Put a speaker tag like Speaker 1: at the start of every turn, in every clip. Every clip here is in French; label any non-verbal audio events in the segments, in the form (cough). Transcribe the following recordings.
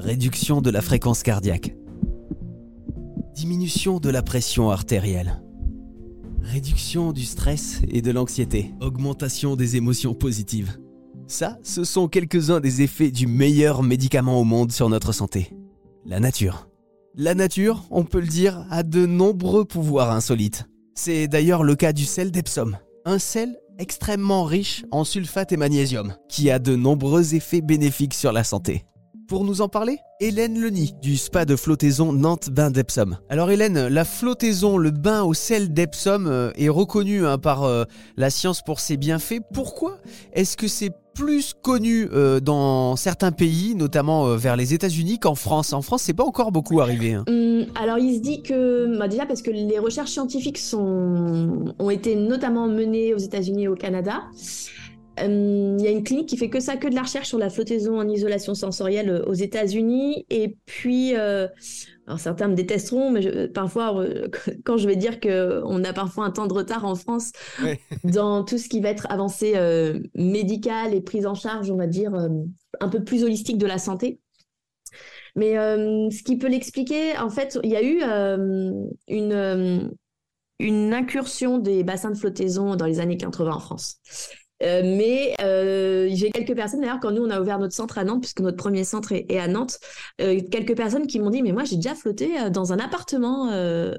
Speaker 1: réduction de la fréquence cardiaque, diminution de la pression artérielle, réduction du stress et de l'anxiété, augmentation des émotions positives. Ça, ce sont quelques-uns des effets du meilleur médicament au monde sur notre santé, la nature. La nature, on peut le dire, a de nombreux pouvoirs insolites. C'est d'ailleurs le cas du sel d'Epsom, un sel extrêmement riche en sulfate et magnésium, qui a de nombreux effets bénéfiques sur la santé. Pour nous en parler, Hélène Leny du spa de flottaison Nantes Bain d'Epsom. Alors Hélène, la flottaison, le bain au sel d'Epsom euh, est reconnu hein, par euh, la science pour ses bienfaits. Pourquoi est-ce que c'est plus connu euh, dans certains pays, notamment vers les États-Unis, qu'en France? En France, c'est pas encore beaucoup arrivé. Hein.
Speaker 2: Hum, alors il se dit que, bah, déjà parce que les recherches scientifiques sont, ont été notamment menées aux États-Unis et au Canada. Euh, il y a une clinique qui fait que ça, que de la recherche sur la flottaison en isolation sensorielle euh, aux États-Unis. Et puis, euh, alors certains me détesteront, mais parfois, (laughs) quand je vais dire qu'on a parfois un temps de retard en France (laughs) dans tout ce qui va être avancé médical et prise en charge, on va dire, un peu plus holistique de la santé. Mais ce qui peut l'expliquer, en fait, il y a eu une, une incursion des bassins de flottaison dans les années 80 en France. Euh, mais euh, j'ai quelques personnes, d'ailleurs, quand nous, on a ouvert notre centre à Nantes, puisque notre premier centre est, à Nantes, euh, quelques personnes qui m'ont dit, mais moi, j'ai déjà flotté dans un appartement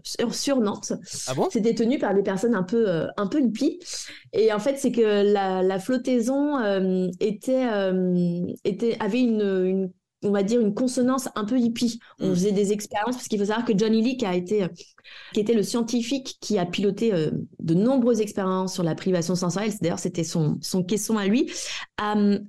Speaker 2: sur, sur, Nantes.
Speaker 1: Ah bon?
Speaker 2: C'était tenu par des personnes un peu, un peu hippies. Et en fait, c'est que la, la flottaison était, était, avait une, une on va dire, une consonance un peu hippie. On mm. faisait des expériences, parce qu'il faut savoir que Johnny Lee, qui, a été, qui était le scientifique qui a piloté euh, de nombreuses expériences sur la privation sensorielle, d'ailleurs c'était son, son caisson à lui, a euh,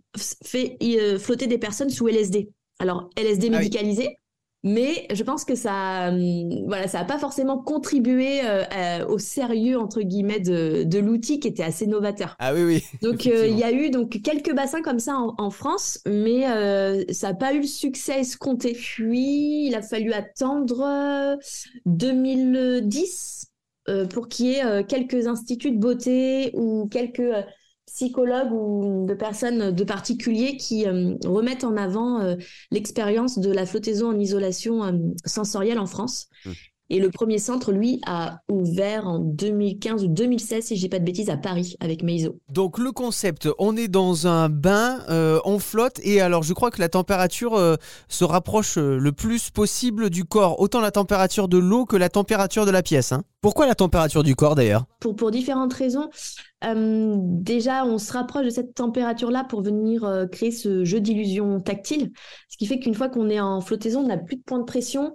Speaker 2: fait euh, flotter des personnes sous LSD. Alors, LSD ah médicalisé, mais je pense que ça, hum, voilà, ça n'a pas forcément contribué euh, au sérieux entre guillemets de, de l'outil qui était assez novateur.
Speaker 1: Ah oui, oui.
Speaker 2: Donc euh, il y a eu donc quelques bassins comme ça en, France, mais euh, ça n'a pas eu le succès escompté. Puis il a fallu attendre 2010 pour qu'il y ait quelques instituts de beauté ou quelques psychologues ou de personnes, de particuliers qui euh, remettent en avant euh, l'expérience de la flottaison en isolation euh, sensorielle en France. Mmh. Et le premier centre, lui, a ouvert en 2015 ou 2016, si je dis pas de bêtises, à Paris avec Meizo.
Speaker 1: Donc le concept, on est dans un bain, on flotte, et alors je crois que la température se rapproche le plus possible du corps, autant la température de l'eau que la température de la pièce. Hein. Pourquoi la température du corps d'ailleurs?
Speaker 2: Pour, pour différentes raisons. Euh, déjà, on se rapproche de cette température-là pour venir euh, créer ce jeu d'illusion tactile, ce qui fait qu'une fois qu'on est en flottaison, on n'a plus de point de pression,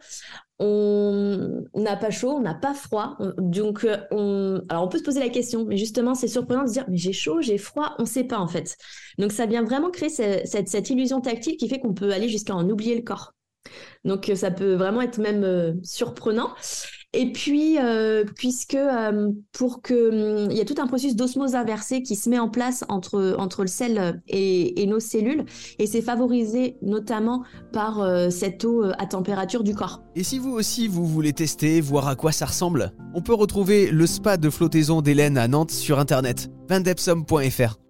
Speaker 2: on n'a pas chaud, on n'a pas froid. donc, euh, on... alors on peut se poser la question, mais justement, c'est surprenant de se dire, mais j'ai chaud, j'ai froid, on ne sait pas en fait. Donc, ça vient vraiment créer cette, cette illusion tactile qui fait qu'on peut aller jusqu'à en oublier le corps. Donc, ça peut vraiment être même surprenant. Et puis, euh, puisque euh, pour que hum, il y a tout un processus d'osmose inversée qui se met en place entre entre le sel et, nos cellules, et c'est favorisé notamment par euh, cette eau à température du corps.
Speaker 1: Et si vous aussi vous voulez tester, voir à quoi ça ressemble, on peut retrouver le spa de flottaison d'Hélène à Nantes sur internet, vindepsom.fr.